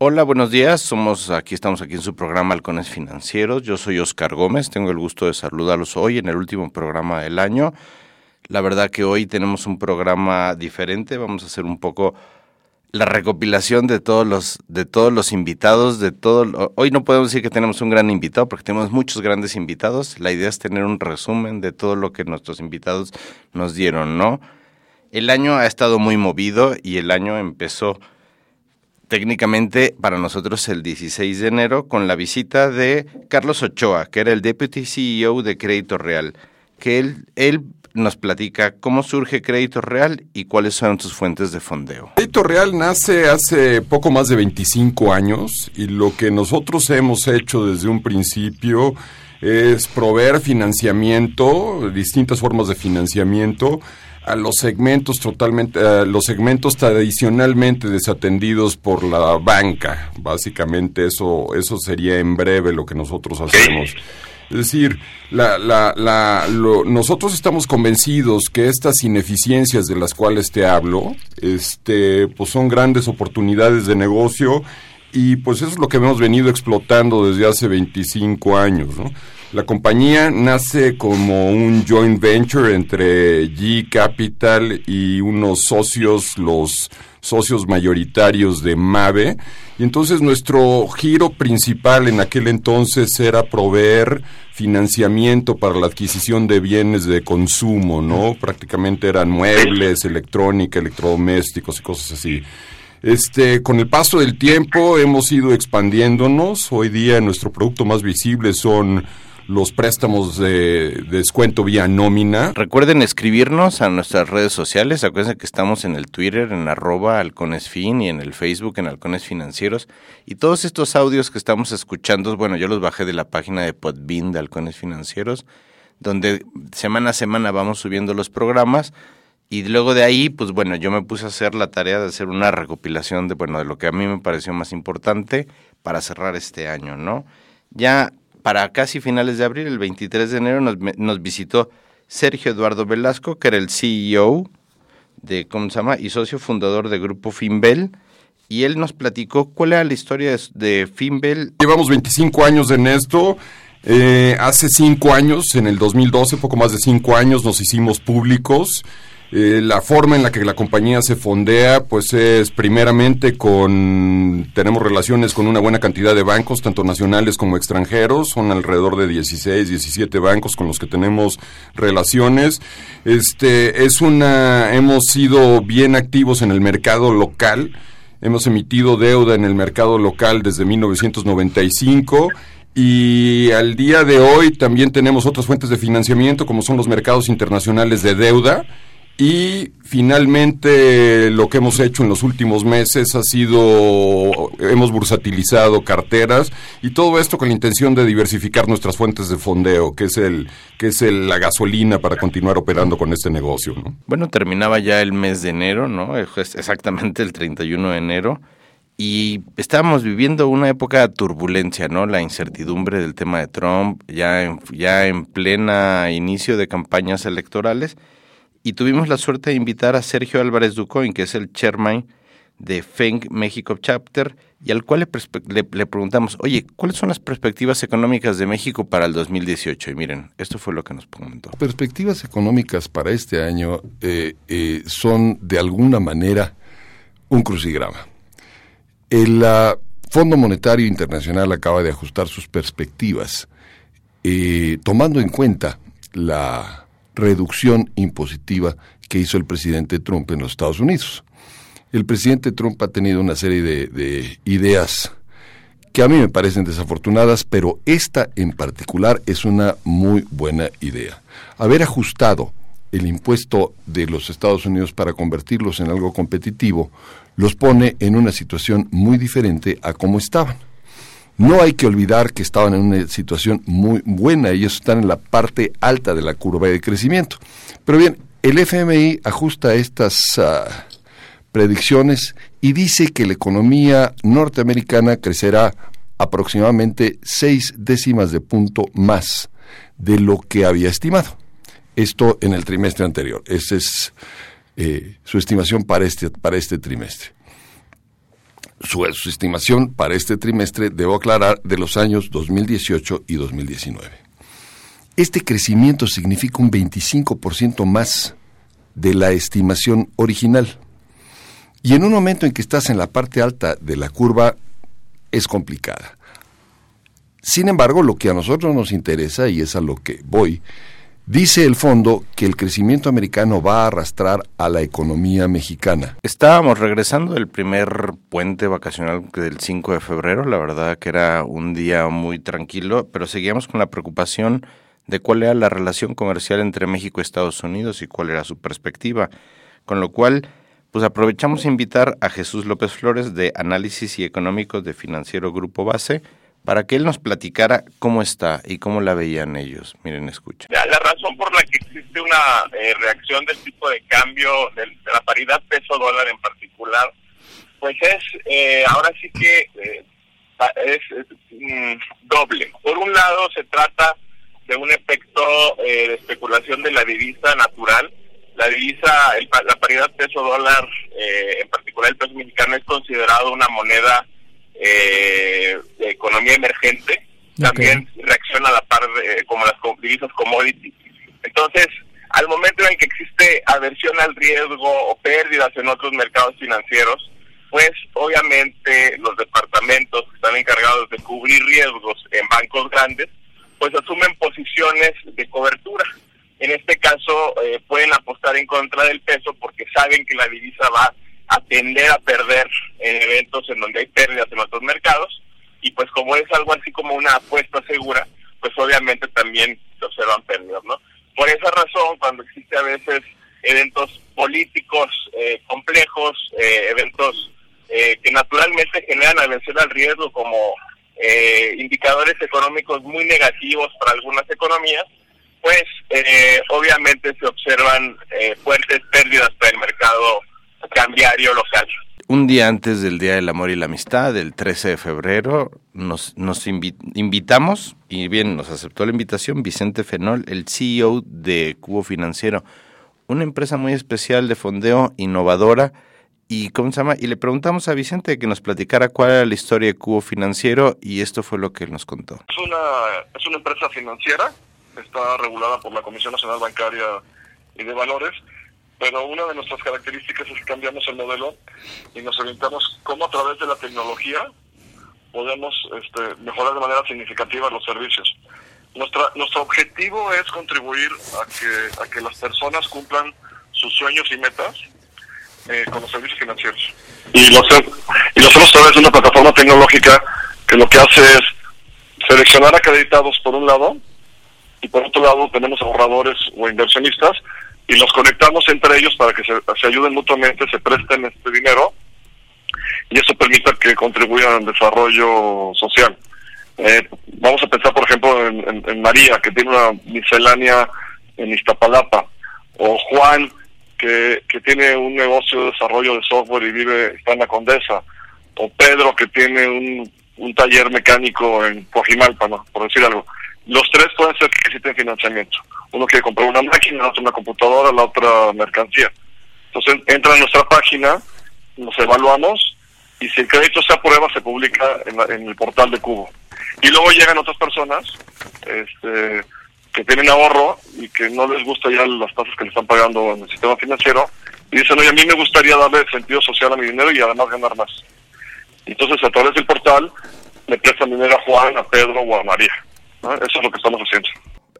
Hola, buenos días. Somos aquí estamos aquí en su programa Halcones Financieros. Yo soy Oscar Gómez. Tengo el gusto de saludarlos hoy en el último programa del año. La verdad que hoy tenemos un programa diferente. Vamos a hacer un poco la recopilación de todos los de todos los invitados de todo hoy no podemos decir que tenemos un gran invitado porque tenemos muchos grandes invitados la idea es tener un resumen de todo lo que nuestros invitados nos dieron no el año ha estado muy movido y el año empezó técnicamente para nosotros el 16 de enero con la visita de Carlos Ochoa, que era el Deputy CEO de Crédito Real, que él, él nos platica cómo surge Crédito Real y cuáles son sus fuentes de fondeo. Crédito Real nace hace poco más de 25 años y lo que nosotros hemos hecho desde un principio es proveer financiamiento, distintas formas de financiamiento a los segmentos totalmente, a los segmentos tradicionalmente desatendidos por la banca. Básicamente eso, eso sería en breve lo que nosotros hacemos. Es decir, la, la, la, nosotros estamos convencidos que estas ineficiencias de las cuales te hablo, este, pues son grandes oportunidades de negocio y pues eso es lo que hemos venido explotando desde hace 25 años, ¿no? La compañía nace como un joint venture entre G Capital y unos socios, los socios mayoritarios de Mave. Y entonces nuestro giro principal en aquel entonces era proveer financiamiento para la adquisición de bienes de consumo, ¿no? Prácticamente eran muebles, electrónica, electrodomésticos y cosas así. Este, con el paso del tiempo hemos ido expandiéndonos. Hoy día nuestro producto más visible son los préstamos de, descuento vía nómina. Recuerden escribirnos a nuestras redes sociales. Acuérdense que estamos en el Twitter, en arroba halconesfin y en el Facebook, en halcones financieros. Y todos estos audios que estamos escuchando, bueno, yo los bajé de la página de Podbean de halcones financieros, donde semana a semana vamos subiendo los programas. Y luego de ahí, pues bueno, yo me puse a hacer la tarea de hacer una recopilación de, bueno, de lo que a mí me pareció más importante para cerrar este año, ¿no? Ya para casi finales de abril, el 23 de enero, nos, visitó Sergio Eduardo Velasco, que era el CEO de, ¿cómo se llama? Y socio fundador de Grupo Finbel. Y él nos platicó cuál era la historia de, Finbel. Llevamos 25 años en esto. Eh, hace cinco años, en el 2012, poco más de cinco años, nos hicimos públicos. Eh, la forma en la que la compañía se fondea, pues es primeramente con, tenemos relaciones con una buena cantidad de bancos, tanto nacionales como extranjeros, son alrededor de 16, 17 bancos con los que tenemos relaciones. Este, es una, hemos sido bien activos en el mercado local, hemos emitido deuda en el mercado local desde 1995 y al día de hoy también tenemos otras fuentes de financiamiento como son los mercados internacionales de deuda y finalmente lo que hemos hecho en los últimos meses ha sido, hemos bursatilizado carteras y todo esto con la intención de diversificar nuestras fuentes de fondeo, que es el que es la gasolina para continuar operando con este negocio. ¿no? Bueno, terminaba ya el mes de enero, ¿no? Exactamente el 31 de enero. Y estábamos viviendo una época de turbulencia, ¿no? La incertidumbre del tema de Trump, ya ya en plena inicio de campañas electorales y tuvimos la suerte de invitar a Sergio Álvarez Ducoin, que es el chairman de FENG México Chapter, y al cual le, le, preguntamos, oye, ¿cuáles son las perspectivas económicas de México para el 2018? Y miren, esto fue lo que nos comentó. Perspectivas económicas para este año eh, eh, son de alguna manera un crucigrama. El Fondo Monetario Internacional acaba de ajustar sus perspectivas, eh, tomando en cuenta la reducción impositiva que hizo el presidente Trump en los Estados Unidos. El presidente Trump ha tenido una serie de, ideas que a mí me parecen desafortunadas, pero esta en particular es una muy buena idea. Haber ajustado el impuesto de los Estados Unidos para convertirlos en algo competitivo los pone en una situación muy diferente a como estaban. No hay que olvidar que estaban en una situación muy buena, ellos están en la parte alta de la curva de crecimiento. Pero bien, el FMI ajusta estas ah, predicciones y dice que la economía norteamericana crecerá aproximadamente seis décimas de punto más de lo que había estimado. Esto en el trimestre anterior. Esa es eh, su estimación para este, para este trimestre. Su, estimación para este trimestre, debo aclarar, de los años 2018 y 2019. Este crecimiento significa un 25% más de la estimación original. Y en un momento en que estás en la parte alta de la curva, es complicada. Sin embargo, lo que a nosotros nos interesa, y es a lo que voy, Dice el fondo que el crecimiento americano va a arrastrar a la economía mexicana. Estábamos regresando del primer puente vacacional del 5 de febrero, la verdad que era un día muy tranquilo, pero seguíamos con la preocupación de cuál era la relación comercial entre México y Estados Unidos y cuál era su perspectiva, con lo cual pues aprovechamos a invitar a Jesús López Flores de Análisis y Económicos de Financiero Grupo Base, para que él nos platicara cómo está y cómo la veían ellos. Miren, escuchen. La razón por la que existe una eh, reacción del tipo de cambio, de, la paridad peso-dólar en particular, pues es, eh, ahora sí que eh, es, mm, doble. Por un lado, se trata de un efecto de especulación de la divisa natural. La divisa, la paridad peso-dólar, en particular el peso mexicano, es considerado una moneda eh, de economía emergente, también reacciona a la par de, como las divisas commodity. Entonces, al momento en que existe aversión al riesgo o pérdidas en otros mercados financieros, pues obviamente los departamentos que están encargados de cubrir riesgos en bancos grandes, pues asumen posiciones de cobertura. En este caso eh, pueden apostar en contra del peso porque saben que la divisa va a tender a perder en eventos en donde hay pérdidas en otros mercados y pues como es algo así como una apuesta segura, pues obviamente también se observan pérdidas, ¿no? Por esa razón, cuando existe a veces eventos políticos eh, complejos, eh, eventos eh, que naturalmente generan aversión al riesgo como indicadores económicos muy negativos para algunas economías, pues obviamente se observan fuertes pérdidas para el mercado cambiario local. Un día antes del Día del Amor y la Amistad, el 13 de febrero, nos, nos invitamos, y bien, nos aceptó la invitación, Vicente Fenol, el CEO de Cubo Financiero, una empresa muy especial de fondeo, innovadora, y ¿cómo se llama? Y le preguntamos a Vicente que nos platicara cuál era la historia de Cubo Financiero, y esto fue lo que él nos contó. Es una, es una empresa financiera, está regulada por la Comisión Nacional Bancaria y de Valores, pero una de nuestras características es que cambiamos el modelo y nos orientamos cómo a través de la tecnología podemos este, mejorar de manera significativa los servicios. Nuestra, nuestro objetivo es contribuir a que, a que las personas cumplan sus sueños y metas eh, con los servicios financieros. Y lo, y lo hacemos a través de una plataforma tecnológica que lo que hace es seleccionar acreditados por un lado y por otro lado tenemos ahorradores o inversionistas y los conectamos entre ellos para que se, ayuden mutuamente, se presten este dinero y eso permita que contribuyan al desarrollo social. Eh, vamos a pensar, por ejemplo, en, María, que tiene una miscelánea en Iztapalapa, o Juan, que, que tiene un negocio de desarrollo de software y vive, está en la Condesa, o Pedro, que tiene un, un taller mecánico en Coajimalpa, por decir algo. Los tres pueden ser que necesiten financiamiento. Uno quiere comprar una máquina, la una computadora, la otra mercancía. Entonces entra a nuestra página, nos evaluamos y si el crédito se aprueba se publica en, el portal de Cubo. Y luego llegan otras personas este, que tienen ahorro y que no les gusta ya las tasas que le están pagando en el sistema financiero y dicen, oye, a mí me gustaría darle sentido social a mi dinero y además ganar más. Entonces a través del portal le prestan dinero a Juan, a Pedro o a María. Eso es lo que estamos haciendo.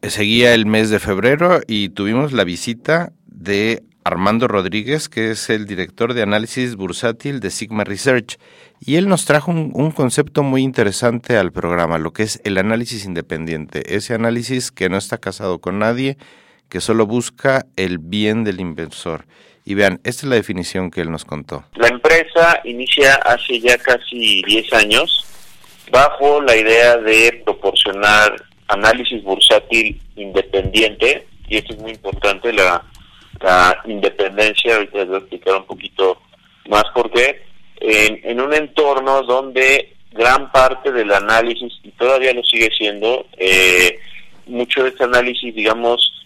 Seguía el mes de febrero y tuvimos la visita de Armando Rodríguez, que es el director de análisis bursátil de Sigma Research, y él nos trajo un, concepto muy interesante al programa, lo que es el análisis independiente, ese análisis que no está casado con nadie, que solo busca el bien del inversor. Y vean, esta es la definición que él nos contó. La empresa inicia hace ya casi 10 años bajo la idea de proporcionar análisis bursátil independiente, y esto es muy importante, la, la independencia, ahorita les voy a explicar un poquito más por qué, en, en un entorno donde gran parte del análisis, y todavía lo sigue siendo, eh, mucho de este análisis, digamos,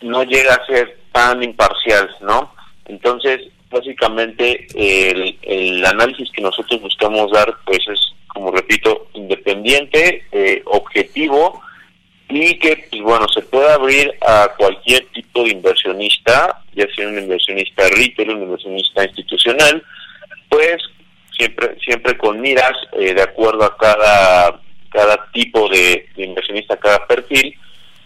no llega a ser tan imparcial, ¿no? Entonces, básicamente, el, el análisis que nosotros buscamos dar, pues es, como repito, independiente, eh, objetivo, y que, pues bueno, se puede abrir a cualquier tipo de inversionista, ya sea un inversionista retail, un inversionista institucional, pues siempre siempre con miras eh, de acuerdo a cada cada tipo de, inversionista, cada perfil,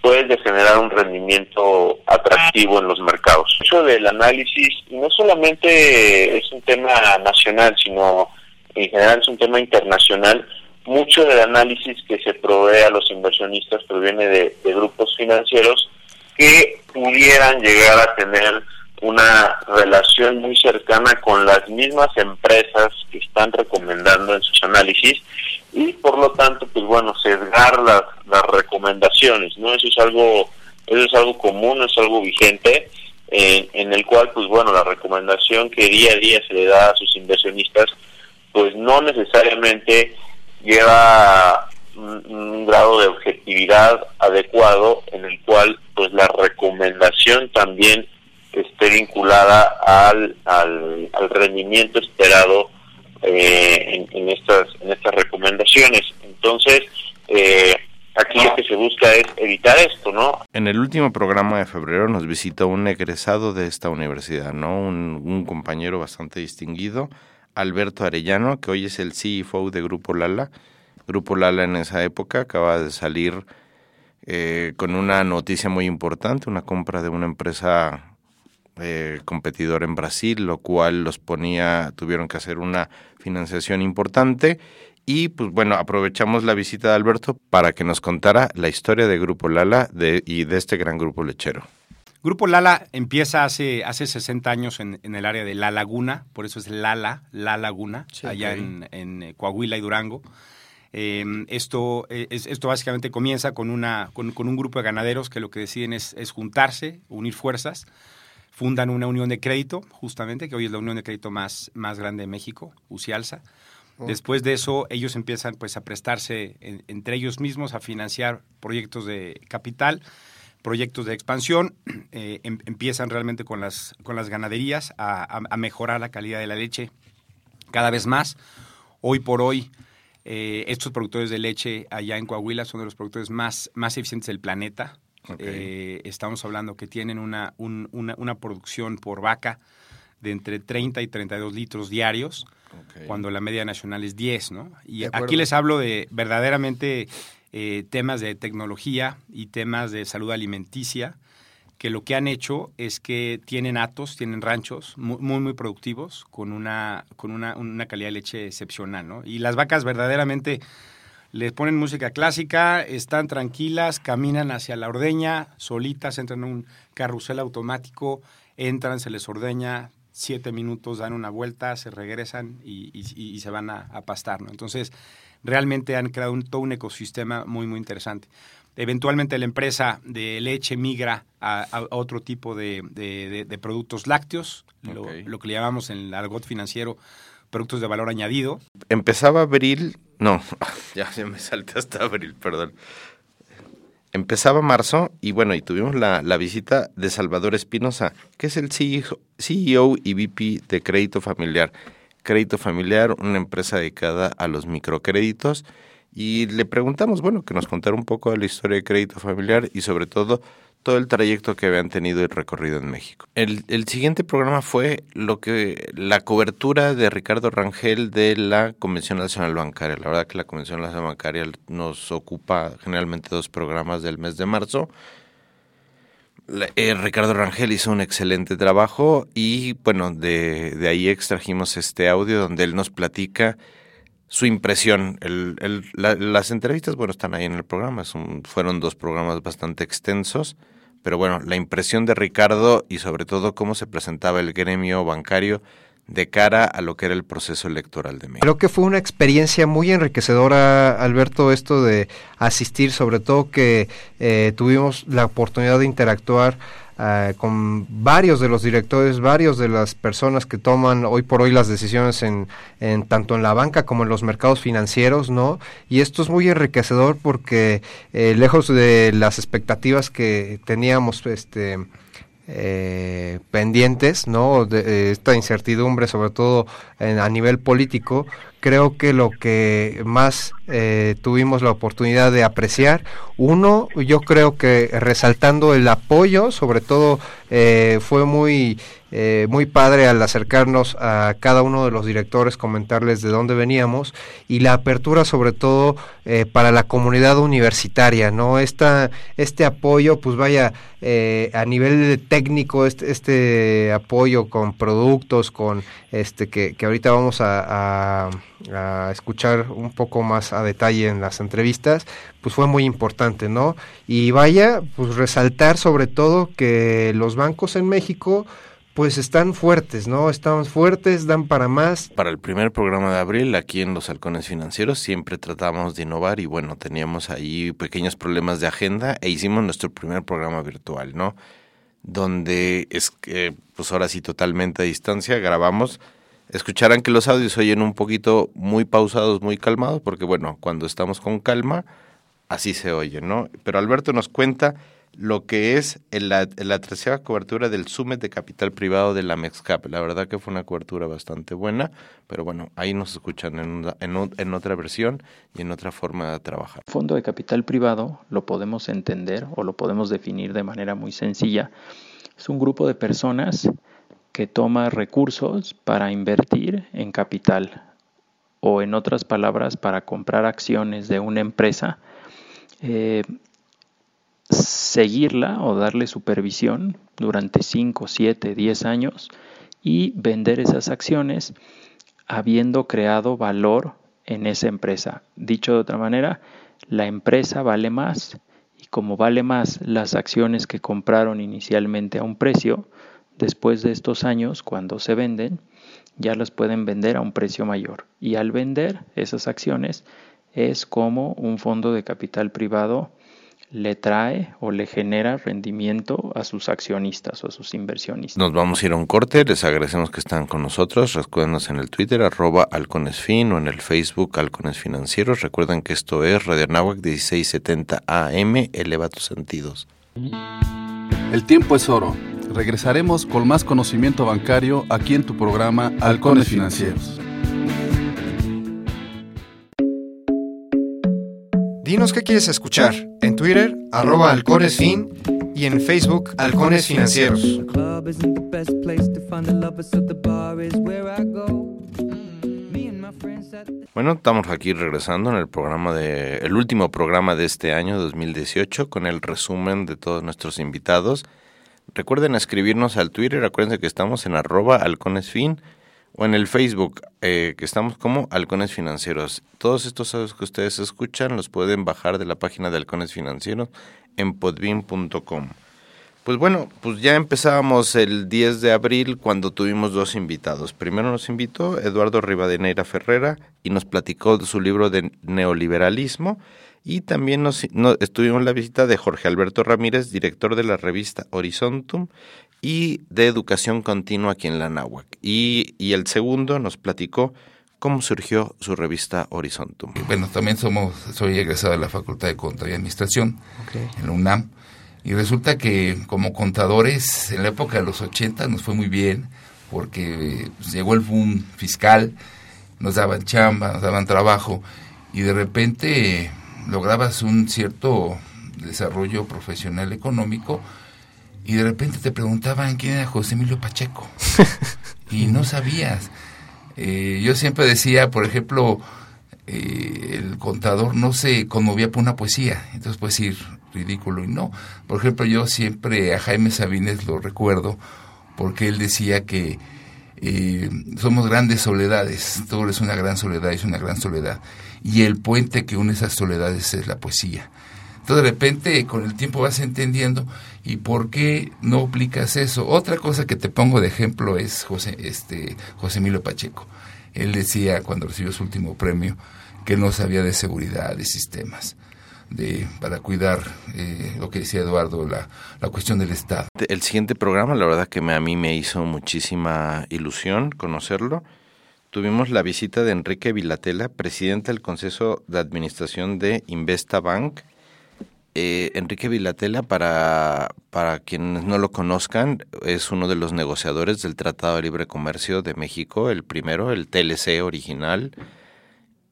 pues de generar un rendimiento atractivo en los mercados. Eso del análisis no solamente es un tema nacional, sino en general es un tema internacional. Mucho del análisis que se provee a los inversionistas proviene de grupos financieros que pudieran llegar a tener una relación muy cercana con las mismas empresas que están recomendando en sus análisis y por lo tanto pues bueno sesgar las, las recomendaciones no eso es algo eso es algo común es algo vigente en el cual pues bueno la recomendación que día a día se le da a sus inversionistas pues no necesariamente lleva un, grado de objetividad adecuado en el cual pues la recomendación también esté vinculada al, al, rendimiento esperado eh, en, estas, en estas recomendaciones. Entonces, eh, aquí lo que se busca es evitar esto, ¿no? En el último programa de febrero nos visitó un egresado de esta universidad, ¿no? Un, un compañero bastante distinguido, Alberto Arellano, que hoy es el CFO de Grupo Lala. Grupo Lala en esa época acaba de salir eh, con una noticia muy importante, una compra de una empresa eh, competidor en Brasil, lo cual los ponía, tuvieron que hacer una financiación importante. Y pues bueno, aprovechamos la visita de Alberto para que nos contara la historia de Grupo Lala de, y de este gran grupo lechero. Grupo Lala empieza hace, hace 60 años en, el área de La Laguna, por eso es Lala, La Laguna, allá en, en, Coahuila y Durango. Em, esto, es, esto básicamente comienza con, una, con, un grupo de ganaderos que lo que deciden es, es juntarse, unir fuerzas, fundan una unión de crédito, justamente, que hoy es la unión de crédito más, más grande de México, UCIALSA. Después de eso, ellos empiezan pues a prestarse entre ellos mismos a financiar proyectos de capital, proyectos de expansión, eh, em, empiezan realmente con las, con las ganaderías a, mejorar la calidad de la leche cada vez más. Hoy por hoy, eh, estos productores de leche allá en Coahuila son de los productores más, más eficientes del planeta. Eh, estamos hablando que tienen una, una, producción por vaca de entre 30 y 32 litros diarios, cuando la media nacional es 10, ¿no? Y aquí les hablo de verdaderamente eh, temas de tecnología y temas de salud alimenticia, que lo que han hecho es que tienen atos, tienen ranchos muy, muy, productivos, con, una, con una, una calidad de leche excepcional, ¿no? Y las vacas verdaderamente les ponen música clásica, están tranquilas, caminan hacia la ordeña, solitas, entran en un carrusel automático, entran, se les ordeña, siete minutos, dan una vuelta, se regresan y, se van a, pastar. ¿no? Entonces, realmente han creado todo un ecosistema muy, muy interesante. Eventualmente la empresa de leche migra a, otro tipo de, productos lácteos, lo, lo, que le llamamos en el argot financiero productos de valor añadido. Empezaba abril, no, ya, me salté hasta abril, perdón. Empezaba marzo y bueno, y tuvimos la, visita de Salvador Espinosa, que es el CEO, CEO y VP de Crédito Familiar. Crédito Familiar, una empresa dedicada a los microcréditos. Y le preguntamos, bueno, que nos contara un poco de la historia de Crédito Familiar y sobre todo todo el trayecto que habían tenido y recorrido en México. El, siguiente programa fue lo que la cobertura de Ricardo Rangel de la Convención Nacional Bancaria. La verdad que la Convención Nacional Bancaria nos ocupa generalmente dos programas del mes de marzo. Eh, Ricardo Rangel hizo un excelente trabajo y bueno, de, ahí extrajimos este audio donde él nos platica su impresión. las entrevistas, bueno, están ahí en el programa, fueron dos programas bastante extensos pero bueno, la impresión de Ricardo y sobre todo cómo se presentaba el gremio bancario de cara a lo que era el proceso electoral de México. Creo que fue una experiencia muy enriquecedora, Alberto, esto de asistir, sobre todo que eh, tuvimos la oportunidad de interactuar eh, con varios de los directores, varios de las personas que toman hoy por hoy las decisiones en, tanto en la banca como en los mercados financieros, ¿no? Y esto es muy enriquecedor porque eh, lejos de las expectativas que teníamos, este eh, pendientes, ¿no? De, esta incertidumbre, sobre todo en, a nivel político, creo que lo que más eh, tuvimos la oportunidad de apreciar, uno, yo creo que resaltando el apoyo, sobre todo eh, fue muy eh, muy padre al acercarnos a cada uno de los directores, comentarles de dónde veníamos y la apertura sobre todo eh, para la comunidad universitaria, ¿no? Esta, este apoyo, pues vaya, eh, a nivel técnico, este, este apoyo con productos, con este que, ahorita vamos a, a escuchar un poco más a detalle en las entrevistas, pues fue muy importante, ¿no? Y vaya, pues resaltar sobre todo que los bancos en México, pues están fuertes, ¿no? Están fuertes, dan para más. Para el primer programa de abril, aquí en Los Halcones Financieros, siempre tratamos de innovar y bueno, teníamos ahí pequeños problemas de agenda e hicimos nuestro primer programa virtual, ¿no? Donde es que, pues ahora sí, totalmente a distancia, grabamos. Escucharán que los audios oyen un poquito muy pausados, muy calmados, porque bueno, cuando estamos con calma, así se oye, ¿no? Pero Alberto nos cuenta lo que es la, la tercera cobertura del Summit de Capital Privado de la MEXCAP. La verdad que fue una cobertura bastante buena, pero bueno, ahí nos escuchan en, una, en, en, otra versión y en otra forma de trabajar. Fondo de capital privado lo podemos entender o lo podemos definir de manera muy sencilla. Es un grupo de personas que toma recursos para invertir en capital o en otras palabras para comprar acciones de una empresa. Eh, seguirla o darle supervisión durante 5, 7, 10 años y vender esas acciones habiendo creado valor en esa empresa. Dicho de otra manera, la empresa vale más y como vale más las acciones que compraron inicialmente a un precio, después de estos años, cuando se venden, ya las pueden vender a un precio mayor. Y al vender esas acciones es como un fondo de capital privado le trae o le genera rendimiento a sus accionistas o a sus inversionistas. Nos vamos a ir a un corte, les agradecemos que están con nosotros, recuérdenos en el Twitter arroba halconesfin o en el Facebook halcones financieros, recuerden que esto es Radio Nahuac 1670 AM, eleva tus sentidos. El tiempo es oro, regresaremos con más conocimiento bancario aquí en tu programa Halcones Financieros. Dinos qué quieres escuchar. En Twitter, arroba halconesfin y en Facebook, Halcones Financieros. Bueno, estamos aquí regresando en el programa de el último programa de este año 2018 con el resumen de todos nuestros invitados. Recuerden escribirnos al Twitter, acuérdense que estamos en arroba halconesfin o en el Facebook, eh, que estamos como Halcones Financieros. Todos estos audios que ustedes escuchan los pueden bajar de la página de Halcones Financieros en podbean.com. Pues bueno, pues ya empezábamos el 10 de abril cuando tuvimos dos invitados. Primero nos invitó Eduardo Rivadeneira Ferrera y nos platicó de su libro de neoliberalismo y también nos, nos estuvimos la visita de Jorge Alberto Ramírez, director de la revista Horizontum y de educación continua aquí en la Náhuac. Y, y el segundo nos platicó cómo surgió su revista Horizontum. Bueno, también somos, soy egresado de la Facultad de Contaduría y Administración okay. en la UNAM. Y resulta que como contadores, en la época de los 80 nos fue muy bien, porque pues, llegó el boom fiscal, nos daban chamba, nos daban trabajo, y de repente lograbas un cierto desarrollo profesional económico, y de repente te preguntaban quién era José Emilio Pacheco y no sabías. Eh, yo siempre decía, por ejemplo, eh, el contador no se conmovía por una poesía, entonces puede decir ridículo y no. Por ejemplo, yo siempre a Jaime Sabines lo recuerdo porque él decía que eh, somos grandes soledades, todo es una gran soledad, es una gran soledad, y el puente que une esas soledades es la poesía. Entonces de repente con el tiempo vas entendiendo y por qué no aplicas eso. Otra cosa que te pongo de ejemplo es José, este, José Emilio Pacheco. Él decía cuando recibió su último premio que no sabía de seguridad, de sistemas de, para cuidar eh, lo que decía Eduardo, la, la, cuestión del Estado. El siguiente programa, la verdad que me, a mí me hizo muchísima ilusión conocerlo. Tuvimos la visita de Enrique Vilatela, presidente del Consejo de Administración de Investa Bank. Eh, Enrique Vilatela, para, para quienes no lo conozcan, es uno de los negociadores del Tratado de Libre Comercio de México, el primero, el TLC original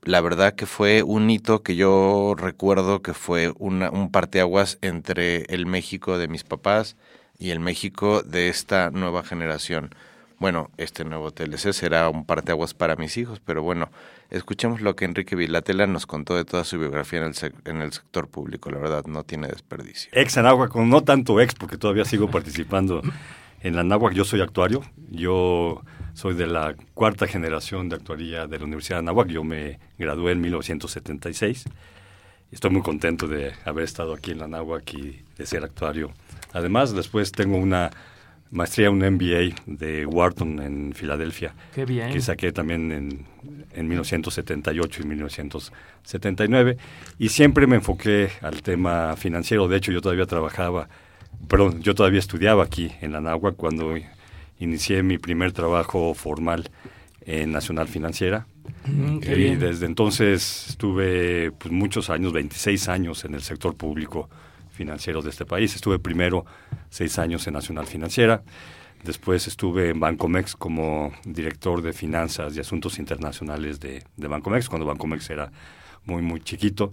la verdad que fue un hito que yo recuerdo que fue una, un parteaguas entre el México de mis papás y el México de esta nueva generación. Bueno, este nuevo TLC será un parteaguas para mis hijos, pero bueno, escuchemos lo que Enrique Vilatela nos contó de toda su biografía en el, en el sector público. La verdad, no tiene desperdicio. Ex Anáhuac, no tanto ex, porque todavía sigo participando en la Anáhuac. Yo soy actuario. Yo soy de la cuarta generación de actuaría de la Universidad de Anáhuac. Yo me gradué en 1976. Estoy muy contento de haber estado aquí en la Anáhuac y de ser actuario. Además, después tengo una maestría, un MBA de Wharton en Filadelfia. Qué bien. Que saqué también en, en 1978 y 1979. Y siempre me enfoqué al tema financiero. De hecho, yo todavía trabajaba, perdón, yo todavía estudiaba aquí en la Anáhuac cuando inicié mi primer trabajo formal en Nacional Financiera. Mm, y desde entonces estuve pues, muchos años, 26 años en el sector público financiero de este país. Estuve primero seis años en Nacional Financiera, después estuve en Bancomex como director de finanzas y asuntos internacionales de, de Bancomex, cuando Bancomex era muy, muy chiquito.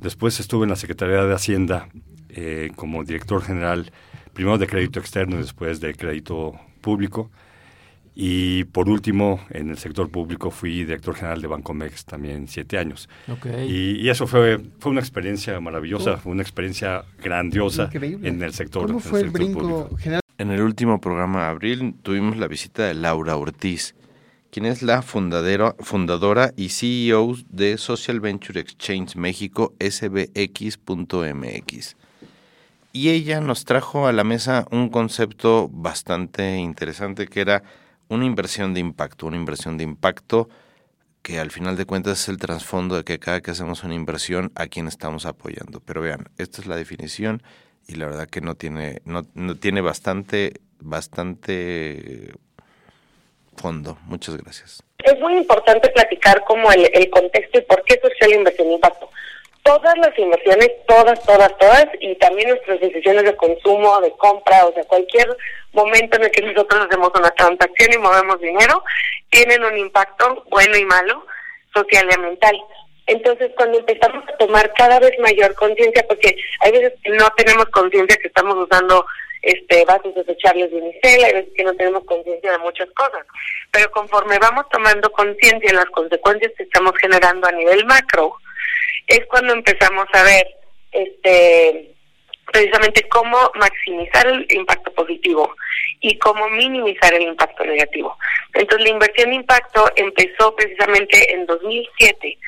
Después estuve en la Secretaría de Hacienda eh, como director general, primero de crédito externo y después de crédito público. Y por último, en el sector público fui director general de Bancomex también siete años. Y, eso fue, fue una experiencia maravillosa, fue una experiencia grandiosa en el sector, ¿Cómo fue el, brinco general? En el último programa de abril tuvimos la visita de Laura Ortiz, quien es la fundadora, fundadora y CEO de Social Venture Exchange México, sbx.mx y ella nos trajo a la mesa un concepto bastante interesante que era una inversión de impacto, una inversión de impacto que al final de cuentas es el trasfondo de que cada que hacemos una inversión a quién estamos apoyando. Pero vean, esta es la definición y la verdad que no tiene no, no tiene bastante bastante fondo. Muchas gracias. Es muy importante platicar como el, el contexto y por qué social inversión de impacto todas las inversiones, todas, todas, todas, y también nuestras decisiones de consumo, de compra, o sea, cualquier momento en el que nosotros hacemos una transacción y movemos dinero, tienen un impacto bueno y malo, social y ambiental. Entonces, cuando empezamos a tomar cada vez mayor conciencia, porque hay veces que no tenemos conciencia que estamos usando este vasos desechables de unicel, hay veces que no tenemos conciencia de muchas cosas, pero conforme vamos tomando conciencia de las consecuencias que estamos generando a nivel macro, es cuando empezamos a ver este precisamente cómo maximizar el impacto positivo y cómo minimizar el impacto negativo. Entonces la inversión de impacto empezó precisamente en 2007.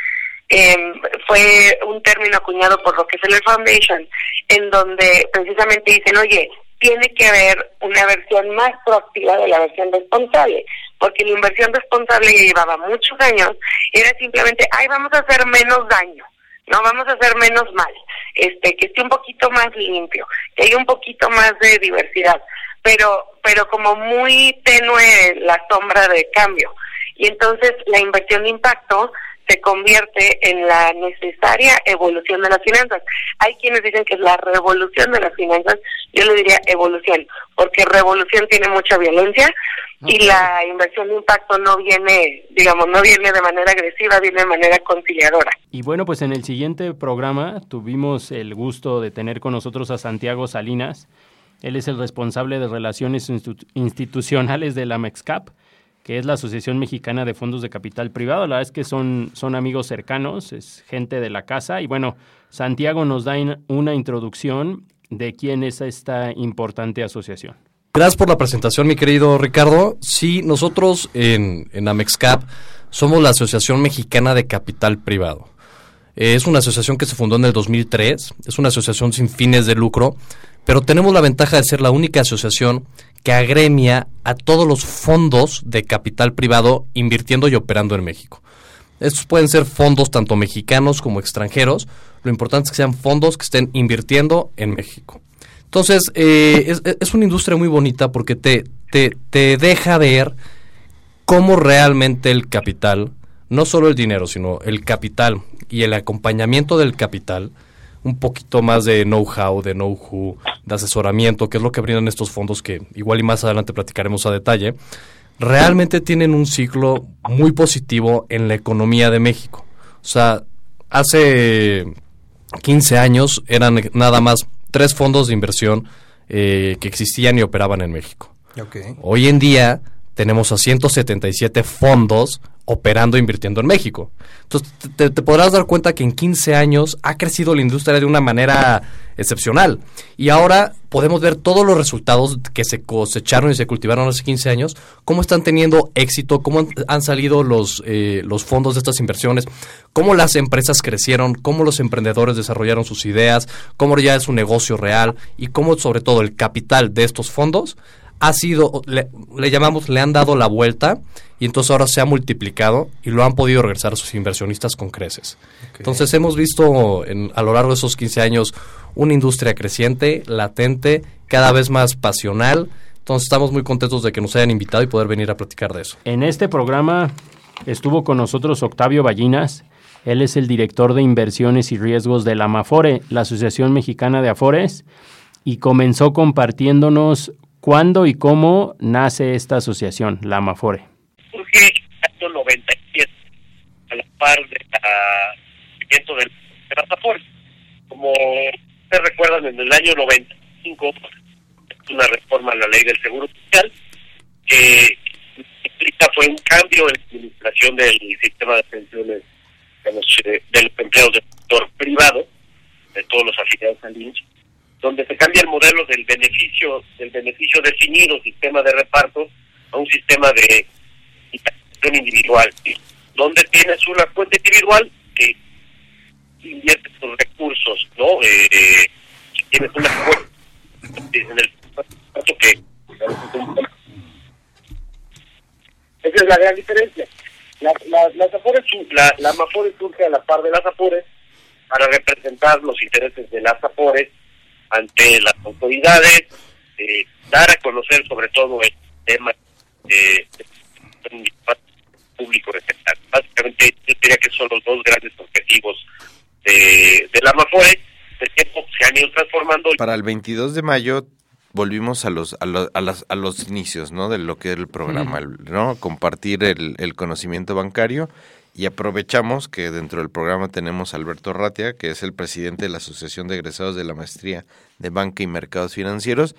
Em, fue un término acuñado por Rockefeller Foundation, en donde precisamente dicen, oye, tiene que haber una versión más proactiva de la versión responsable, porque la inversión responsable ya llevaba muchos años, era simplemente, ay, vamos a hacer menos daño no vamos a hacer menos mal, este, que esté un poquito más limpio, que haya un poquito más de diversidad, pero, pero como muy tenue la sombra de cambio. Y entonces la inversión de impacto se convierte en la necesaria evolución de las finanzas. Hay quienes dicen que es la revolución de las finanzas, yo le diría evolución, porque revolución tiene mucha violencia y la inversión de impacto no viene, digamos, no viene de manera agresiva, viene de manera conciliadora. Y bueno, pues en el siguiente programa tuvimos el gusto de tener con nosotros a Santiago Salinas. Él es el responsable de relaciones institucionales de la MEXCAP es la Asociación Mexicana de Fondos de Capital Privado. La verdad es que son, son amigos cercanos, es gente de la casa. Y bueno, Santiago nos da una introducción de quién es esta importante asociación. Gracias por la presentación, mi querido Ricardo. Sí, nosotros en, en Amexcap somos la Asociación Mexicana de Capital Privado. Es una asociación que se fundó en el 2003, es una asociación sin fines de lucro, pero tenemos la ventaja de ser la única asociación que agremia a todos los fondos de capital privado invirtiendo y operando en México. Estos pueden ser fondos tanto mexicanos como extranjeros. Lo importante es que sean fondos que estén invirtiendo en México. Entonces, eh, es, una industria muy bonita porque te, te, te deja ver cómo realmente el capital, no solo el dinero, sino el capital y el acompañamiento del capital, un poquito más de know-how, de know-who, de asesoramiento, que es lo que brindan estos fondos que igual y más adelante platicaremos a detalle, realmente tienen un ciclo muy positivo en la economía de México. O sea, hace 15 años eran nada más tres fondos de inversión eh, que existían y operaban en México. Hoy en día tenemos a 177 fondos operando e invirtiendo en México. Entonces, te, podrás dar cuenta que en 15 años ha crecido la industria de una manera excepcional. Y ahora podemos ver todos los resultados que se cosecharon y se cultivaron hace 15 años, cómo están teniendo éxito, cómo han, salido los, eh, los fondos de estas inversiones, cómo las empresas crecieron, cómo los emprendedores desarrollaron sus ideas, cómo ya es un negocio real y cómo sobre todo el capital de estos fondos ha sido, le, llamamos, le han dado la vuelta y entonces ahora se ha multiplicado y lo han podido regresar a sus inversionistas con creces. Entonces hemos visto en, a lo largo de esos 15 años una industria creciente, latente, cada vez más pasional. Entonces estamos muy contentos de que nos hayan invitado y poder venir a platicar de eso. En este programa estuvo con nosotros Octavio Ballinas. Él es el director de inversiones y riesgos de la AMAFORE, la Asociación Mexicana de Afores, y comenzó compartiendo-nos ¿Cuándo y cómo nace esta asociación, la Amafore? Surge en el año 97, a la par del nacimiento de Afores. Como ustedes recuerdan, en el año 95 una reforma a la ley del Seguro Social que fue un cambio en la administración del sistema de pensiones de los, de los del sector privado, de todos los afiliados al INSS, donde se cambia el modelo del beneficio del beneficio definido sistema de reparto a un sistema de individual donde tienes una cuenta individual que invierte tus recursos no eh, tienes una cuenta en el que esa es la gran diferencia. La, la, las Afores, la, la surge a la par de las Afores para representar los intereses de las Afores ante las autoridades, eh, dar a conocer sobre todo el tema de, público general. Básicamente, yo diría que son los dos grandes objetivos de, de la MAFORE, que se han ido transformando. Para el 22 de mayo volvimos a los a, los, a, las, a los inicios no de lo que era el programa no compartir el, el conocimiento bancario y aprovechamos que dentro del programa tenemos a Alberto Ratia, que es el presidente de la Asociación de Egresados de la Maestría de Banca y Mercados Financieros,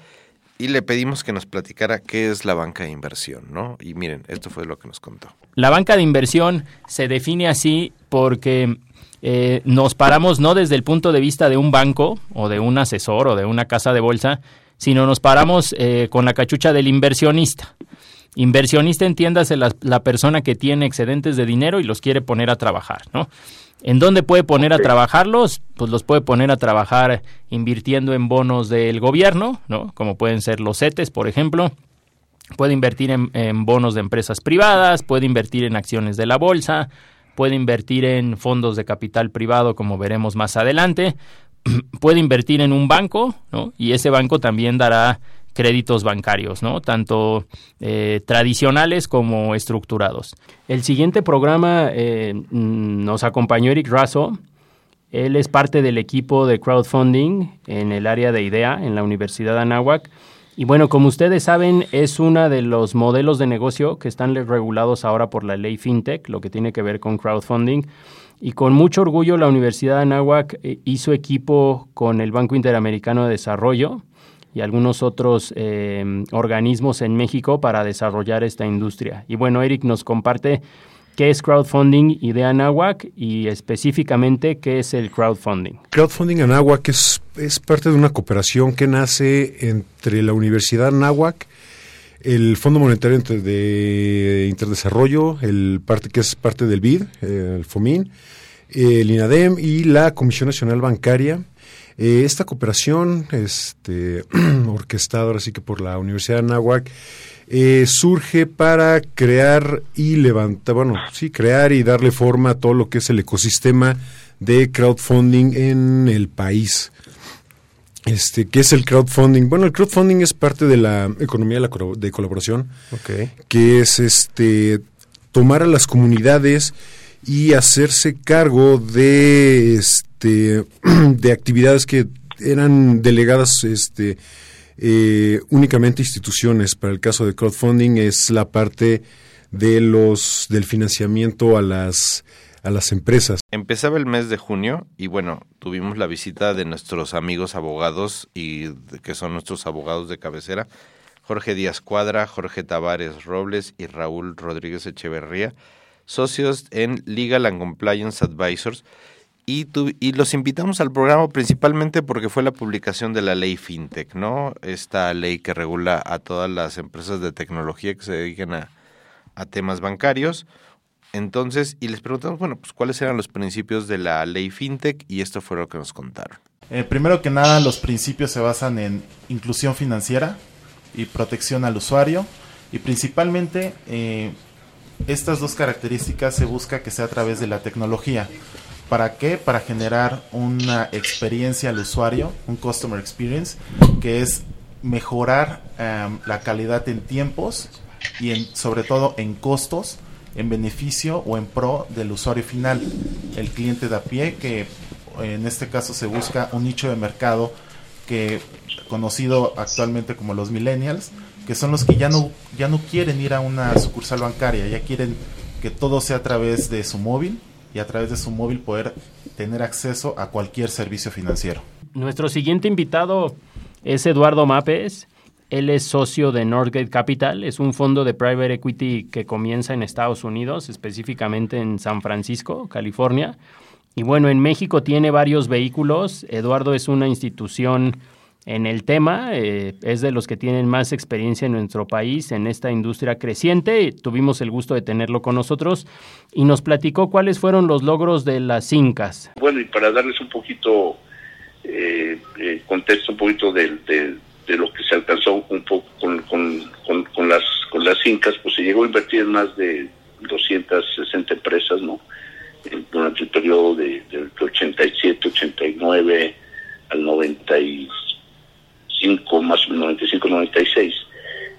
y le pedimos que nos platicara qué es la banca de inversión, ¿no? Y miren, esto fue lo que nos contó. La banca de inversión se define así porque eh, nos paramos no desde el punto de vista de un banco o de un asesor o de una casa de bolsa, sino nos paramos eh, con la cachucha del inversionista. Inversionista, entiéndase la, la, persona que tiene excedentes de dinero y los quiere poner a trabajar, ¿no? ¿En dónde puede poner a trabajarlos? Pues los puede poner a trabajar invirtiendo en bonos del gobierno, ¿no? Como pueden ser los CETES, por ejemplo. Puede invertir en, en bonos de empresas privadas, puede invertir en acciones de la bolsa, puede invertir en fondos de capital privado, como veremos más adelante, puede invertir en un banco, ¿no? Y ese banco también dará créditos bancarios, ¿no? Tanto eh, tradicionales como estructurados. El siguiente programa eh, mm, nos acompañó Eric Razo. Él es parte del equipo de crowdfunding en el área de IDEA en la Universidad de Anáhuac. Y bueno, como ustedes saben, es uno de los modelos de negocio que están regulados ahora por la ley FinTech, lo que tiene que ver con crowdfunding. Y con mucho orgullo la Universidad de Anáhuac eh, hizo equipo con el Banco Interamericano de Desarrollo y algunos otros eh, organismos en México para desarrollar esta industria. Y bueno, Eric nos comparte qué es crowdfunding y de Anáhuac y específicamente qué es el crowdfunding. Crowdfunding Anáhuac es, es parte de una cooperación que nace entre la Universidad Anáhuac, el Fondo Monetario de Interdesarrollo, el parte que es parte del BID, eh, el FOMIN, el INADEM y la Comisión Nacional Bancaria. Eh, esta cooperación, este, orquestada ahora sí que por la Universidad de Anáhuac, eh, surge para crear y levantar, bueno, sí, crear y darle forma a todo lo que es el ecosistema de crowdfunding en el país. Este, ¿Qué es el crowdfunding? Bueno, el crowdfunding es parte de la economía de, la, de colaboración, que es este, tomar a las comunidades y hacerse cargo de, este, de actividades que eran delegadas este, eh, únicamente instituciones. Para el caso de crowdfunding es la parte de los del financiamiento a las a las empresas. Empezaba el mes de junio y bueno, tuvimos la visita de nuestros amigos abogados y que son nuestros abogados de cabecera, Jorge Díaz Cuadra, Jorge Tavares Robles y Raúl Rodríguez Echeverría, socios en Legal and Compliance Advisors. Y, los invitamos al programa principalmente porque fue la publicación de la ley FinTech, ¿no? Esta ley que regula a todas las empresas de tecnología que se dediquen a, a temas bancarios. Entonces, y les preguntamos, bueno, pues cuáles eran los principios de la ley FinTech y esto fue lo que nos contaron. Eh, primero que nada, los principios se basan en inclusión financiera y protección al usuario y principalmente eh, estas dos características se busca que sea a través de la tecnología. ¿Para qué? Para generar una experiencia al usuario, un customer experience, que es mejorar em, la calidad en tiempos y en, sobre todo en costos en beneficio o en pro del usuario final, el cliente de a pie, que en este caso se busca un nicho de mercado que conocido actualmente como los millennials, que son los que ya no ya no quieren ir a una sucursal bancaria, ya quieren que todo sea a través de su móvil y a través de su móvil poder tener acceso a cualquier servicio financiero. Nuestro siguiente invitado es Eduardo Mapes. Él es socio de Northgate Capital, es un fondo de private equity que comienza en Estados Unidos, específicamente en San Francisco, California. Y bueno, en México tiene varios vehículos. Eduardo es una institución en el tema, eh, es de los que tienen más experiencia en nuestro país en esta industria creciente. Tuvimos el gusto de tenerlo con nosotros y nos platicó cuáles fueron los logros de las Incas. Bueno, y para darles un poquito eh, eh contexto, un poquito de lo que se alcanzó un poco con, las con incas, pues se llegó a invertir en más de 260 empresas, ¿no? Durante el periodo de, 87, 89 al 95, más o menos 95, 96.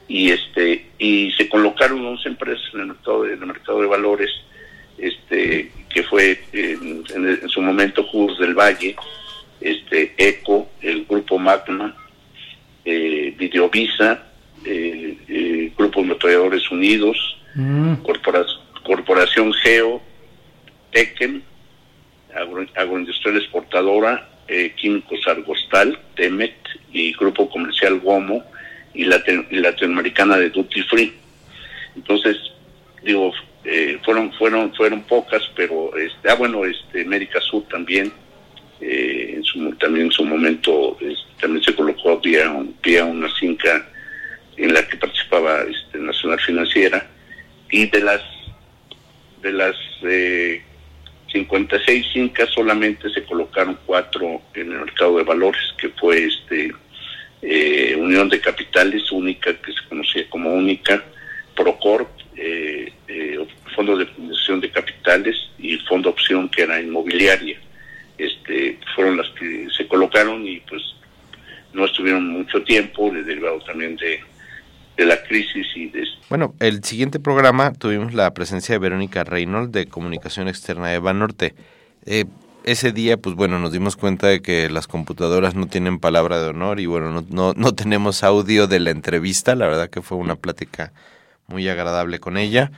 Y este y se colocaron 11 empresas en el mercado de, en el mercado de valores, este que fue en, en, su momento Juros del Valle, este ECO, el grupo Magma, eh, Videovisa, eh, eh, Grupo Metrolladores Unidos, mm. Corporación Geo, Tekken, Agroindustrial Exportadora, eh, Químicos Argostal, Temet y Grupo Comercial Gomo y, la Latinoamericana de Duty Free. Entonces, digo, eh, fueron fueron fueron pocas, pero este, ah bueno, este América Sur también eh, en su, también en su momento también se colocó vía, un, una cinca en la que participaba este, Nacional Financiera y de las de las eh, 56 fincas solamente se colocaron cuatro en el mercado de valores que fue este eh, Unión de Capitales única que se conocía como única Procorp eh, eh, Fondo de Fundación de Capitales y Fondo Opción que era inmobiliaria. Este, fueron las que se colocaron y pues no estuvieron mucho tiempo, derivado también de, de la crisis y de... Bueno, el siguiente programa tuvimos la presencia de Verónica Reynolds de Comunicación Externa de Banorte. Eh, ese día, pues bueno, nos dimos cuenta de que las computadoras no tienen palabra de honor y bueno, no, no, no tenemos audio de la entrevista. La verdad que fue una plática muy agradable con ella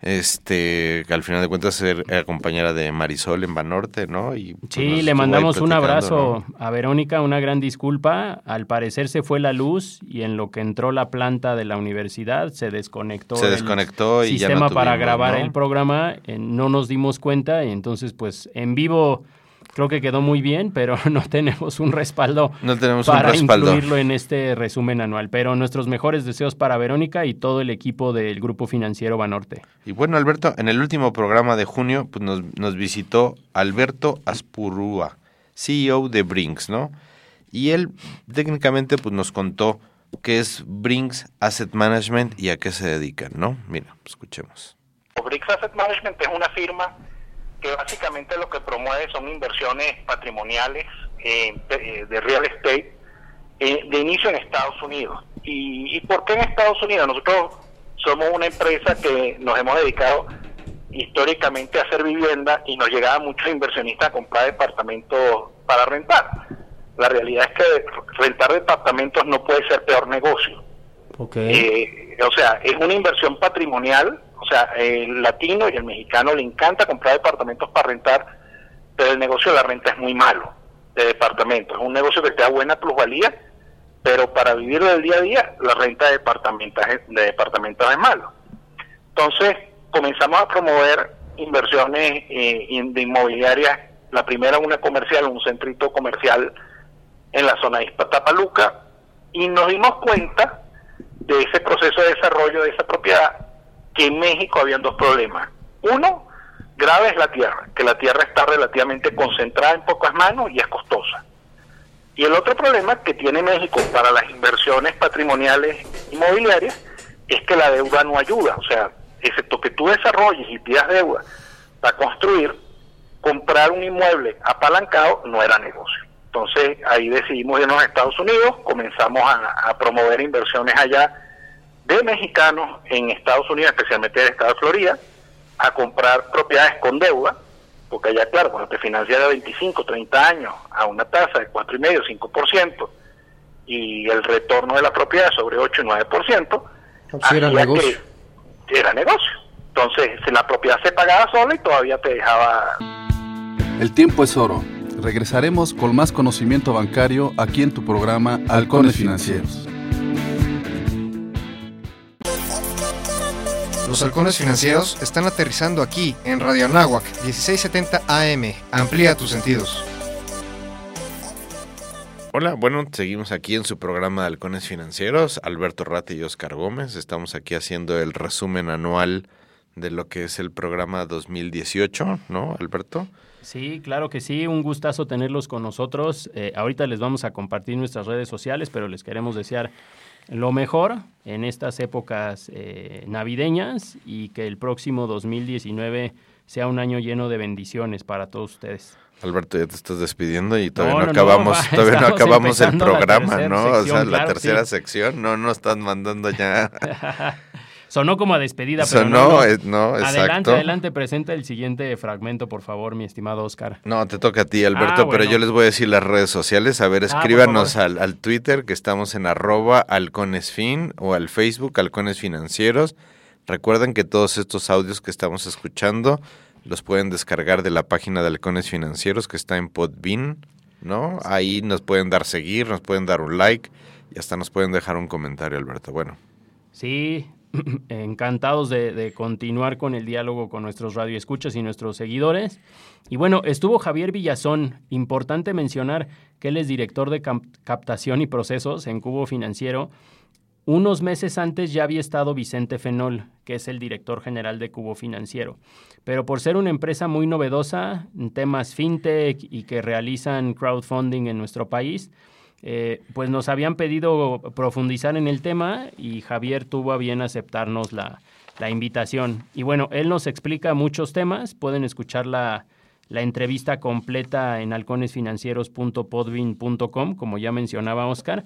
este que al final de cuentas ser compañera de Marisol en Banorte, ¿no? Y pues, sí, le mandamos un abrazo a Verónica, una gran disculpa. Al parecer se fue la luz y en lo que entró la planta de la universidad se desconectó. Se desconectó el y sistema ya para grabar el programa. no nos dimos cuenta y entonces pues en vivo creo que quedó muy bien, pero no tenemos un respaldo no tenemos para un respaldo. incluirlo en este resumen anual. Pero nuestros mejores deseos para Verónica y todo el equipo del Grupo Financiero Banorte. Y bueno, Alberto, en el último programa de junio pues nos, nos visitó Alberto Aspurúa, CEO de Brinks, ¿no? Y él técnicamente pues nos contó qué es Brinks Asset Management y a qué se dedican, ¿no? Mira, escuchemos. Brinks Asset Management es una firma que básicamente lo que promueve son inversiones patrimoniales eh, de, de real estate eh, de inicio en Estados Unidos. ¿Y, ¿Y por qué en Estados Unidos? Nosotros somos una empresa que nos hemos dedicado históricamente a hacer vivienda y nos llegaban muchos inversionistas a comprar departamentos para rentar. La realidad es que rentar departamentos no puede ser peor negocio. Eh, o sea, es una inversión patrimonial, o sea, el latino y el mexicano le encanta comprar departamentos para rentar, pero el negocio de la renta es muy malo de departamentos. Es un negocio que te da buena plusvalía, pero para vivir del día a día, la renta de departamentos, de departamentos es malo. Entonces, comenzamos a promover inversiones eh, de inmobiliarias. La primera, una comercial, un centrito comercial en la zona de Iztapaluca, y nos dimos cuenta de ese proceso de desarrollo de esa propiedad que en México habían dos problemas. Uno, grave es la tierra, que la tierra está relativamente concentrada en pocas manos y es costosa. Y el otro problema que tiene México para las inversiones patrimoniales inmobiliarias es que la deuda no ayuda. O sea, excepto que tú desarrolles y pidas deuda para construir, comprar un inmueble apalancado no era negocio. Entonces ahí decidimos irnos a Estados Unidos, comenzamos a, a promover inversiones allá de mexicanos en Estados Unidos, especialmente en el estado de Florida, a comprar propiedades con deuda, porque allá, claro, cuando te financias de 25, 30 años a una tasa de 4,5, 5%, y el retorno de la propiedad sobre 8 y 9%, Sí, era negocio. que era negocio. Entonces, si la propiedad se pagaba sola y todavía te dejaba El tiempo es oro. Regresaremos con más conocimiento bancario aquí en tu programa Halcones Financieros. Los halcones financieros están aterrizando aquí en Radio Anáhuac 1670 AM. Amplía tus sentidos. Hola, bueno, seguimos aquí en su programa de Halcones Financieros, Alberto Rata y Oscar Gómez. Estamos aquí haciendo el resumen anual de lo que es el programa 2018, ¿no, Alberto? Sí, claro que sí, un gustazo tenerlos con nosotros. Eh, ahorita les vamos a compartir nuestras redes sociales, pero les queremos desear lo mejor en estas épocas eh, navideñas y que el próximo 2019 sea un año lleno de bendiciones para todos ustedes. Alberto, ya te estás despidiendo y todavía No, no, no, no, acabamos, todavía no acabamos el programa, ¿no? o sea, la tercera sí. sección, no nos están mandando ya. Sonó como a despedida, pero Sonó, no, no. eh, no, Adelante, exacto. adelante, presenta el siguiente fragmento, por favor, mi estimado Oscar. No, te toca a ti, Alberto, Ah, pero bueno. yo les voy a decir las redes sociales. A ver, Ah, escríbanos al, al Twitter, que estamos en arroba halconesfin, o al Facebook, halcones financieros. Recuerden que todos estos audios que estamos escuchando los pueden descargar de la página de Halcones Financieros, que está en Podbean, ¿no? Ahí nos pueden dar seguir, nos pueden dar un like y hasta nos pueden dejar un comentario, Alberto. Bueno, Sí, encantados de, continuar con el diálogo con nuestros radioescuchas y nuestros seguidores. Y bueno, estuvo Javier Villazón. Importante mencionar que él es director de cap- captación y procesos en Cubo Financiero. Unos meses antes ya había estado Vicente Fenol, que es el director general de Cubo Financiero. Pero por ser una empresa muy novedosa en temas fintech y que realizan crowdfunding en nuestro país, eh, pues nos habían pedido profundizar en el tema y Javier tuvo a bien aceptarnos la, la invitación. Y bueno, él nos explica muchos temas, pueden escuchar la, la entrevista completa en halconesfinancieros.podbean.com, como ya mencionaba Oscar,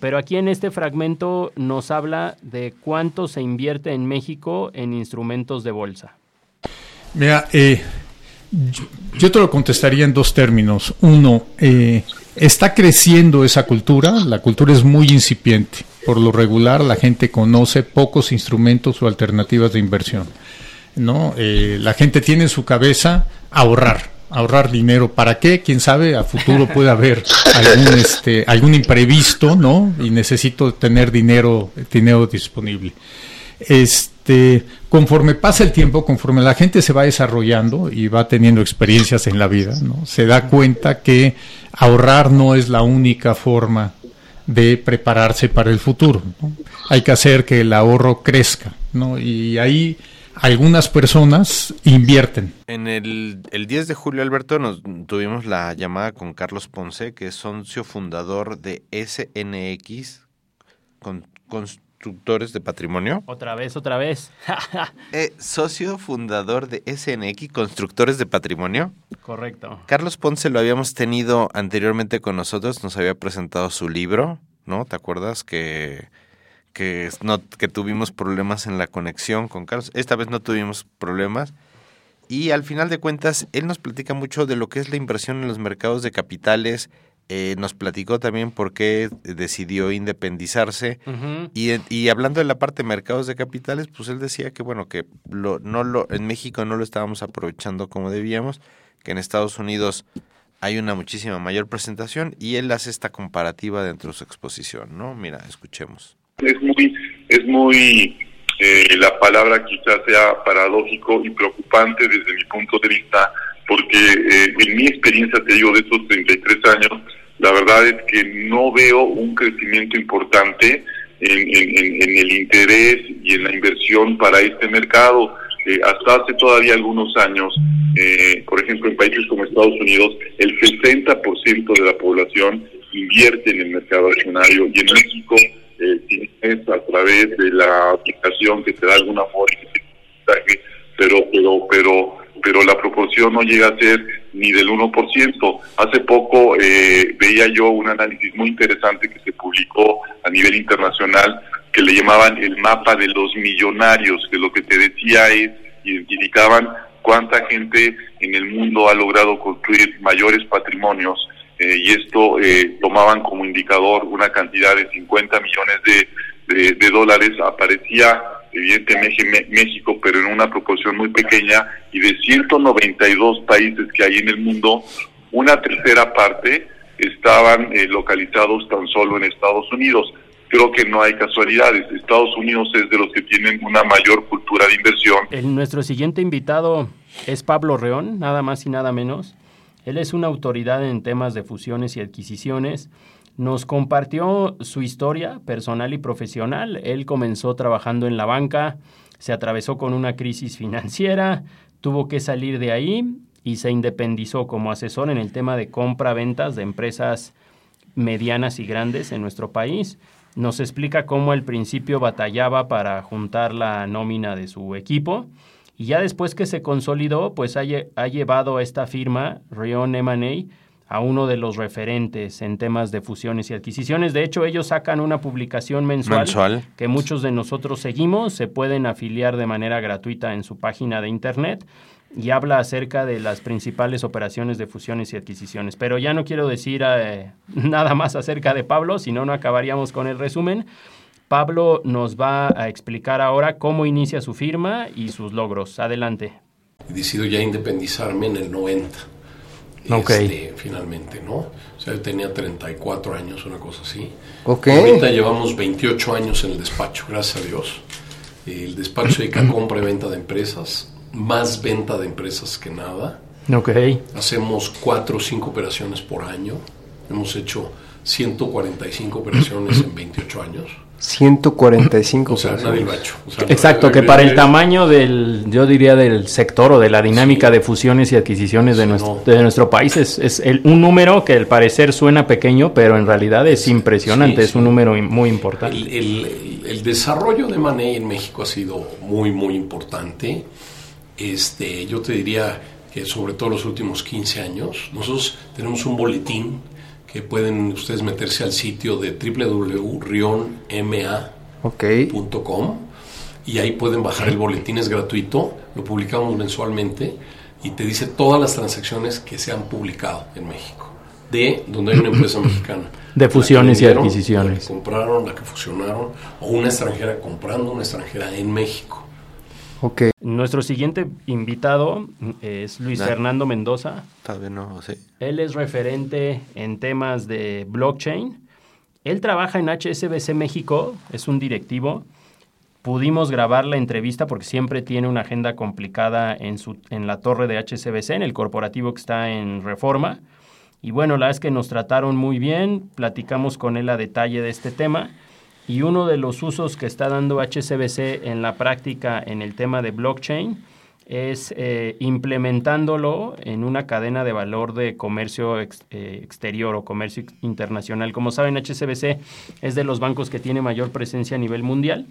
pero aquí en este fragmento nos habla de cuánto se invierte en México en instrumentos de bolsa. Mira, eh, yo, yo te lo contestaría en dos términos. Uno, eh, está creciendo esa cultura, la cultura es muy incipiente. Por lo regular, la gente conoce pocos instrumentos o alternativas de inversión. ¿no? Eh, la gente tiene en su cabeza ahorrar, ahorrar dinero. ¿Para qué? Quién sabe, a futuro puede haber algún, este, algún imprevisto, ¿no? Y necesito tener dinero, dinero disponible. Este, este, conforme pasa el tiempo, conforme la gente se va desarrollando y va teniendo experiencias en la vida, ¿no? se da cuenta que ahorrar no es la única forma de prepararse para el futuro. Hay que hacer que el ahorro crezca, ¿no? Y ahí algunas personas invierten. En el, el 10 de julio, Alberto, nos tuvimos la llamada con Carlos Ponce, que es socio fundador de SNX, Constructores de Patrimonio. Otra vez, otra vez. Eh, socio fundador de SNX, Constructores de Patrimonio. Correcto. Carlos Ponce lo habíamos tenido anteriormente con nosotros, nos había presentado su libro, ¿no? ¿Te acuerdas que que, no, que tuvimos problemas en la conexión con Carlos. Esta vez no tuvimos problemas. Y al final de cuentas, él nos platica mucho de lo que es la inversión en los mercados de capitales. Eh, nos platicó también por qué decidió independizarse. y, y, hablando de la parte de mercados de capitales, pues él decía que, bueno, que lo, no lo, en México no lo estábamos aprovechando como debíamos, que en Estados Unidos hay una muchísima mayor presentación y él hace esta comparativa dentro de su exposición, ¿no? Mira, escuchemos. Es muy, es muy, eh, la palabra quizás sea paradójico y preocupante desde mi punto de vista, porque eh, en mi experiencia, te digo, de estos 33 años, la verdad es que no veo un crecimiento importante en, el interés y en la inversión para este mercado. Eh, hasta hace todavía algunos años, por ejemplo, en países como Estados Unidos, el 60% de la población invierte en el mercado accionario y en México eh, es a través de la aplicación que te da alguna forma pero pero pero pero la proporción no llega a ser ni del 1%. Hace poco eh, veía yo un análisis muy interesante que se publicó a nivel internacional que le llamaban el mapa de los millonarios, que lo que te decía es, identificaban cuánta gente en el mundo ha logrado construir mayores patrimonios eh, y esto eh, tomaban como indicador una cantidad de 50 millones de, de, dólares, aparecía evidentemente México, pero en una proporción muy pequeña, y de 192 países que hay en el mundo, una tercera parte estaban eh, localizados tan solo en Estados Unidos. Creo que no hay casualidades. Estados Unidos es de los que tienen una mayor cultura de inversión. El, nuestro siguiente invitado es Pablo Reón, nada más y nada menos. Él es una autoridad en temas de fusiones y adquisiciones. Nos compartió su historia personal y profesional. Él comenzó trabajando en la banca, se atravesó con una crisis financiera, tuvo que salir de ahí y se independizó como asesor en el tema de compra-ventas de empresas medianas y grandes en nuestro país. Nos explica cómo al principio batallaba para juntar la nómina de su equipo y ya después que se consolidó, pues ha, llevado a esta firma, Rion M&A, a uno de los referentes en temas de fusiones y adquisiciones. De hecho, ellos sacan una publicación mensual, que muchos de nosotros seguimos, se pueden afiliar de manera gratuita en su página de internet y habla acerca de las principales operaciones de fusiones y adquisiciones. Pero ya no quiero decir eh, nada más acerca de Pablo, si no, no acabaríamos con el resumen. Pablo nos va a explicar ahora cómo inicia su firma y sus logros. Adelante. Decido ya independizarme en el 90. Ok. Este, finalmente, ¿no? O sea, yo tenía 34 años, una cosa así. Ok. Ahorita llevamos 28 años en el despacho, gracias a Dios. El despacho se dedica a compra y venta de empresas, más venta de empresas que nada. Ok. Hacemos 4 o 5 operaciones por año. Hemos hecho 145 operaciones en 28 años. 145 o sea, hecho. Exacto, que para el tamaño del, yo diría, del sector o de la dinámica de fusiones y adquisiciones de, nuestro, de nuestro país, es, es el, un número que al parecer suena pequeño, pero en realidad es impresionante, es un número muy importante. El, el, el desarrollo de Money en México ha sido muy, muy importante. Este, yo te diría que sobre todo los últimos 15 años, nosotros tenemos un boletín pueden ustedes meterse al sitio de www.rionma.com y ahí pueden bajar el boletín, es gratuito, lo publicamos mensualmente y te dice todas las transacciones que se han publicado en México, de donde hay una empresa mexicana. De fusiones y adquisiciones. La que compraron, la que fusionaron, o una extranjera comprando una extranjera en México. Okay. Nuestro siguiente invitado es Luis Fernando Mendoza. Tal no, sí. Él es referente en temas de blockchain. Él trabaja en HSBC México, es un directivo. pudimos grabar la entrevista porque siempre tiene una agenda complicada en, su, en la torre de HCBC, en el corporativo que está en Reforma. Y bueno, la verdad es que nos trataron muy bien, platicamos con él a detalle de este tema. Y uno de los usos que está dando HCBC en la práctica en el tema de blockchain es eh, implementándolo en una cadena de valor de comercio eh, exterior o comercio internacional. Como saben, HCBC es de los bancos que tiene mayor presencia a nivel mundial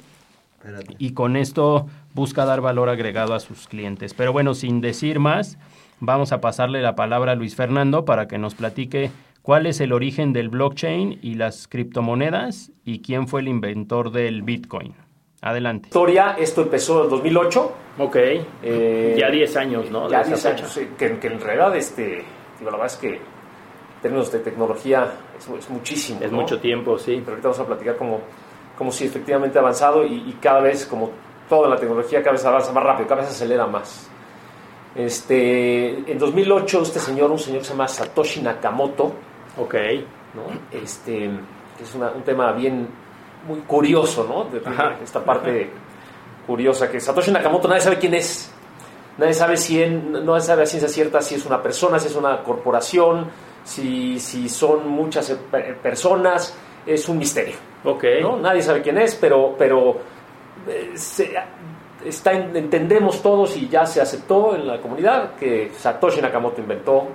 y con esto busca dar valor agregado a sus clientes. Pero bueno, sin decir más, vamos a pasarle la palabra a Luis Fernando para que nos platique cuál es el origen del blockchain y las criptomonedas y quién fue el inventor del Bitcoin. Adelante. Historia, esto empezó en 2008. Ok. Eh, ya 10 años, ¿no? Ya 10 años. Que, que, en realidad, este, digo, la verdad es que en términos de tecnología es, muchísimo. Es mucho tiempo, sí. Pero ahorita vamos a platicar como como si efectivamente ha avanzado y, cada vez, como toda la tecnología, cada vez avanza más rápido, cada vez acelera más. Este, en 2008, este señor, un señor que se llama Satoshi Nakamoto, ok, ¿no? este, es un tema bien muy curioso, ¿no? De, esta parte curiosa que Satoshi Nakamoto nadie sabe quién es, nadie sabe si no sabe a ciencia cierta si es una persona, si es una corporación, si, si son muchas personas, es un misterio. Okay. ¿no? Nadie sabe quién es, pero, pero eh, está, entendemos todos y ya se aceptó en la comunidad que Satoshi Nakamoto inventó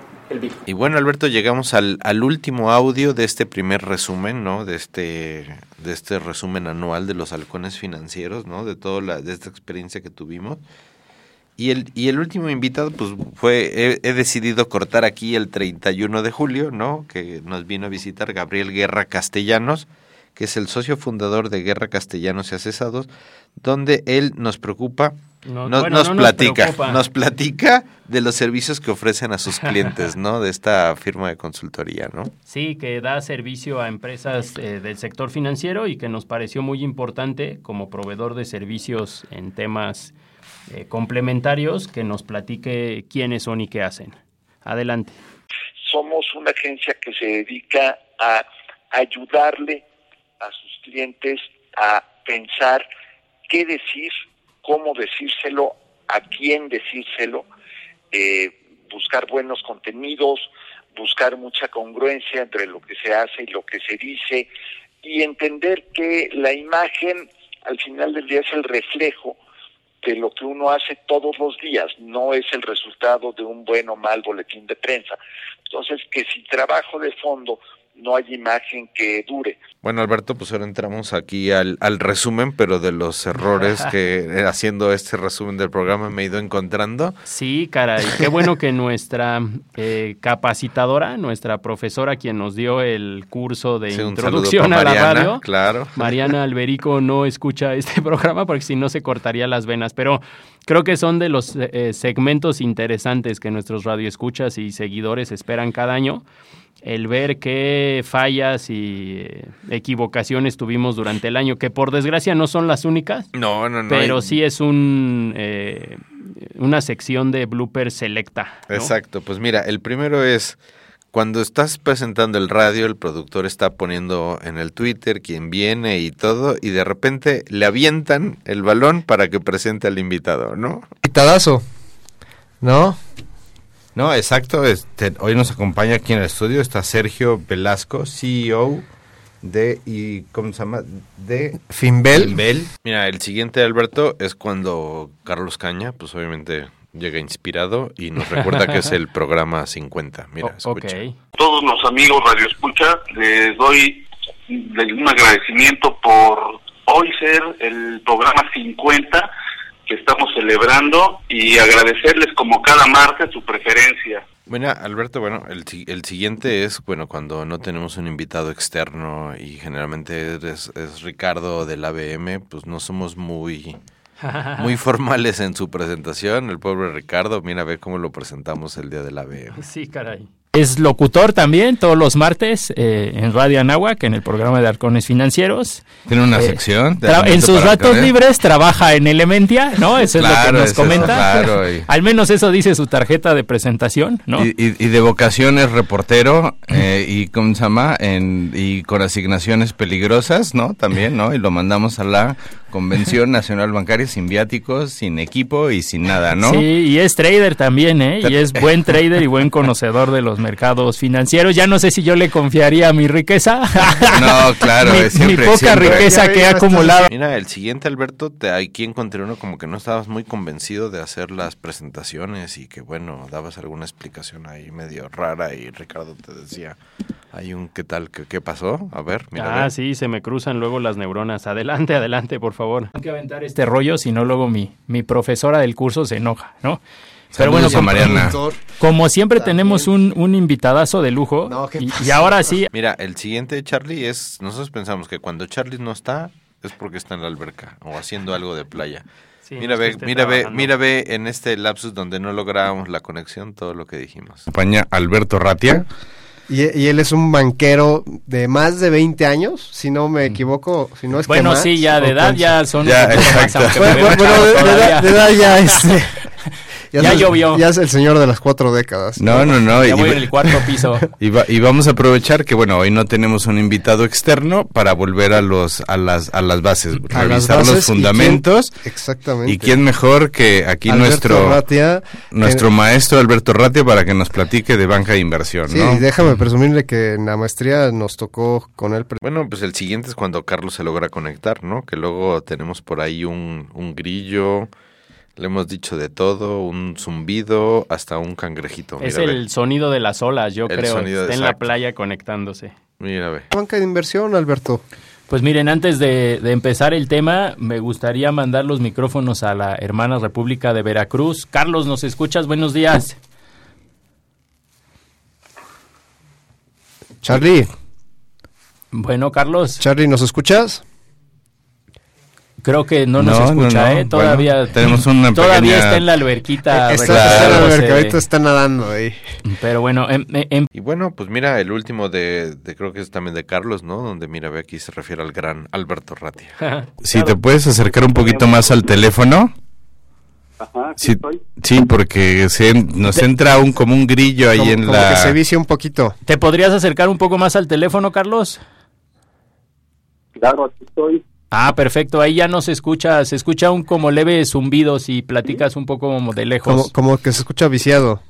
Y bueno, Alberto, llegamos al, al, último audio de este primer resumen, ¿no? De este, de este resumen anual de los halcones financieros, ¿no? De toda la, de esta experiencia que tuvimos. Y el, y el último invitado, pues fue, he, he, decidido cortar aquí el 31 de julio, ¿no? Que nos vino a visitar Gabriel Guerra Castellanos, que es el socio fundador de Guerra Castellanos y Asesados, donde él nos preocupa, nos, platica, nos, platica de los servicios que ofrecen a sus clientes, ¿no? De esta firma de consultoría, ¿no? Sí, que da servicio a empresas eh, del sector financiero y que nos pareció muy importante como proveedor de servicios en temas eh, complementarios que nos platique quiénes son y qué hacen. Adelante. Somos una agencia que se dedica a ayudarle a sus clientes a pensar qué decir, cómo decírselo, a quién decírselo, eh, buscar buenos contenidos, buscar mucha congruencia entre lo que se hace y lo que se dice y entender que la imagen al final del día es el reflejo de lo que uno hace todos los días, no es el resultado de un buen o mal boletín de prensa. Entonces, que si trabajo de fondo no hay imagen que dure. Bueno, Alberto, pues ahora entramos aquí al, al resumen, pero de los errores que eh, haciendo este resumen del programa me he ido encontrando. Sí, caray, qué bueno que nuestra eh, capacitadora, nuestra profesora, quien nos dio el curso de introducción a la radio, claro. Mariana Alberico, no escucha este programa porque si no se cortaría las venas, pero creo que son de los eh, segmentos interesantes que nuestros radioescuchas y seguidores esperan cada año el ver qué fallas y eh, equivocaciones tuvimos durante el año, que por desgracia no son las únicas. No, no, no. Pero sí es un, eh, una sección de blooper selecta. Exacto, pues mira, el primero es cuando estás presentando el radio, el productor está poniendo en el Twitter quién viene y todo, y de repente le avientan el balón para que presente al invitado, ¿no? Pitadazo, ¿no? No, exacto. Este, hoy nos acompaña aquí en el estudio está Sergio Velasco, CEO de y ¿cómo se llama? de Finbel. Mira, el siguiente Alberto es cuando Carlos Caña, pues obviamente llega inspirado y nos recuerda que es el programa 50. Mira, escucha. Todos los amigos Radio Escucha, les doy un agradecimiento por hoy ser el programa 50 estamos celebrando y agradecerles como cada marca su preferencia. Bueno, Alberto, bueno, el, el siguiente es, bueno, cuando no tenemos un invitado externo y generalmente es, es Ricardo del ABM, pues no somos muy, muy formales en su presentación. El pobre Ricardo, mira, ve cómo lo presentamos el día del ABM. Sí, caray. Es locutor también todos los martes eh, en Radio Anáhuac, en el programa de Arcones Financieros. Tiene una Eh, sección. en sus ratos libres trabaja en Elementia, ¿no? Eso es lo Claro, que nos eso comenta. claro, y- Al menos eso dice su tarjeta de presentación, ¿no? Y, y- y de vocación es reportero eh, y ¿cómo se llama? En, y con asignaciones peligrosas, ¿no? También, ¿no? Y lo mandamos a la Convención Nacional Bancaria sin viáticos, sin equipo y sin nada, ¿no? Sí, y es trader también, ¿eh? Y es buen trader y buen conocedor de los mercados financieros. Ya no sé si yo le confiaría mi riqueza. No, claro, mi, es siempre, mi poca siempre. riqueza que he acumulado. Mira, el siguiente, Alberto, te, aquí encontré uno como que no estabas muy convencido de hacer las presentaciones y que, bueno, dabas alguna explicación ahí medio rara y Ricardo te decía, hay un ¿qué tal? ¿Qué, qué pasó? A ver, mira. Ah, sí, se me cruzan luego las neuronas. Adelante, adelante, por favor. Hay que aventar este rollo, si no luego mi, mi profesora del curso se enoja, ¿no? Pero bueno, Saludos a como, Mariana. como siempre tenemos un, un invitadazo de lujo y, y ahora sí, Mira, el siguiente, Charlie, es, nosotros pensamos que cuando Charlie no está, es porque está en la alberca o haciendo algo de playa. Sí, mira, que ve, mira, ve, mira, ve en este lapsus donde no lográbamos la conexión, todo lo que dijimos. Acompaña Alberto Ratia. Y, y él es un banquero de más de 20 años, si no me equivoco, si no es que Bueno, más, sí, ya de edad ya son Ya, un poco más, exacto. Bueno, bueno, de- de edad- todavía. de edad ya este, Ya llovió. Ya es el señor de las cuatro décadas. No, no, no. Ya y voy en el cuarto piso. Y, va- y vamos a aprovechar que, bueno, hoy no tenemos un invitado externo para volver a los a las, a las bases, A las revisar bases, los ¿y quién- fundamentos. exactamente. ¿Y quién mejor que aquí Alberto nuestro Ratia, nuestro que- maestro Alberto Ratia para que nos platique de banca de inversión, Sí, ¿no? y déjame presumirle que en la maestría nos tocó con él. Bueno, pues el siguiente es cuando Carlos se logra conectar, ¿no? Que luego tenemos por ahí un, un grillo, le hemos dicho de todo, un zumbido, hasta un cangrejito. Es Mira, ve. el sonido de las olas, yo El creo. sonido, Está en la playa conectándose. Mira, ve. Banca de inversión, Alberto. Pues miren, antes de, de empezar el tema, me gustaría mandar los micrófonos a la hermana República de Veracruz. Carlos, ¿nos escuchas? Buenos días. Charlie. Bueno, Carlos. Charlie, ¿nos escuchas? Creo que no nos No, escucha, no, no. ¿eh? Todavía, Bueno, tenemos una todavía pequeña- está en la alberquita. Está, está en la alberca, ahorita está nadando ahí. Pero bueno, em- em- Y bueno, pues mira, el último de, de- creo que es también de Carlos, ¿no? Donde mira, ve aquí se refiere al gran Alberto Ratia. Si te puedes acercar un poquito más al teléfono. Ajá, Sí, sí, porque se, nos entra un como un grillo ahí Como- en como la que se vicia un poquito. ¿te podrías acercar un poco más al teléfono, Carlos? Claro, aquí estoy. Ah, perfecto. Ahí ya no se escucha, se escucha un como leve zumbido si platicas un poco como de lejos. Como, como que se escucha viciado.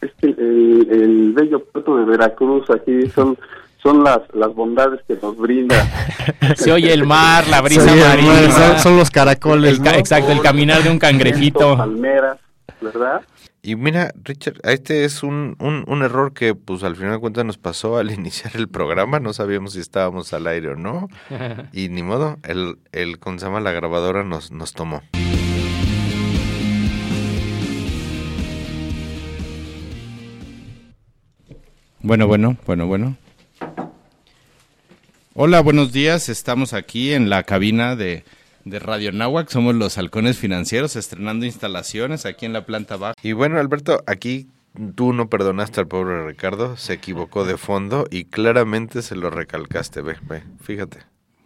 Este, el, el bello puerto de Veracruz, aquí son son las, las bondades que nos brinda. Se oye el mar, la brisa marina. mar, son- son los caracoles, El ca- ¿no? Exacto, el caminar de un cangrejito. Palmeras, ¿verdad? Y mira, Richard, este es un, un, un error que pues al final de cuentas nos pasó al iniciar el programa, no sabíamos si estábamos al aire o no, y ni modo, el, el ¿cómo se llama? la grabadora nos, nos tomó. Bueno, bueno, bueno, bueno. Hola, buenos días. Estamos aquí en la cabina de, de Radio Nahuac. Somos los halcones financieros estrenando instalaciones aquí en la planta baja. Y bueno, Alberto, aquí tú no perdonaste al pobre Ricardo. Se equivocó de fondo y claramente se lo recalcaste. Ve, ve, fíjate.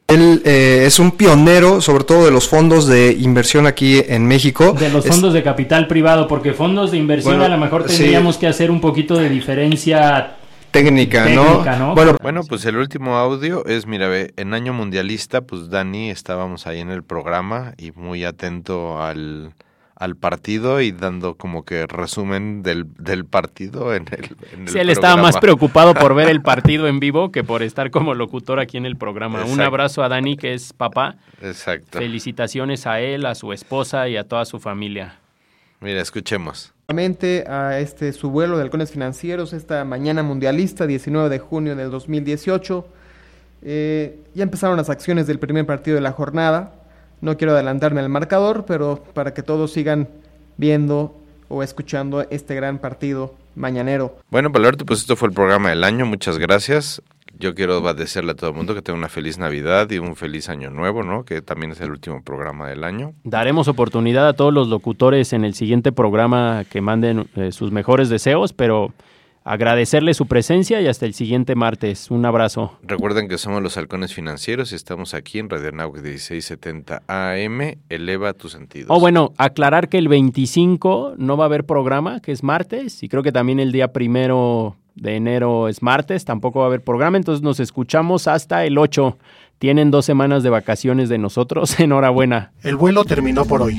Él eh, es un pionero, sobre todo de los fondos de inversión aquí en México. De los Es- fondos de capital privado, porque fondos de inversión Bueno, a lo mejor sí. tendríamos que hacer un poquito de diferencia técnica, técnica, ¿no? ¿no? Bueno, Bueno, pues el último audio es, mira, ve, en año mundialista, pues Dani estábamos ahí en el programa y muy atento al, al partido y dando como que resumen del, del partido en el, en el Sí, él estaba más preocupado por ver el partido en vivo que por estar como locutor aquí en el programa. Un abrazo a Dani, que es papá. Exacto. Felicitaciones a él, a su esposa y a toda su familia. Mira, escuchemos. A este su vuelo de halcones financieros esta mañana mundialista 19 de junio del 2018 Eh, ya empezaron las acciones del primer partido de la jornada. No quiero adelantarme al marcador pero para que todos sigan viendo o escuchando este gran partido mañanero Bueno, Alberto, pues esto fue el programa del año. Muchas gracias. Yo quiero desearle a todo el mundo que tenga una feliz Navidad y un feliz año nuevo, ¿no? Que también es el último programa del año. Daremos oportunidad a todos los locutores en el siguiente programa que manden eh, sus mejores deseos, pero agradecerle su presencia y hasta el siguiente martes. Un abrazo. Recuerden que somos los halcones financieros y estamos aquí en Radio Nahuac 1670 AM. Eleva tus sentidos. Oh, bueno, aclarar que el 25 no va a haber programa, que es martes, y creo que también el día primero de enero es martes, tampoco va a haber programa, entonces nos escuchamos hasta el 8. Tienen dos semanas de vacaciones de nosotros, enhorabuena. El vuelo terminó por hoy.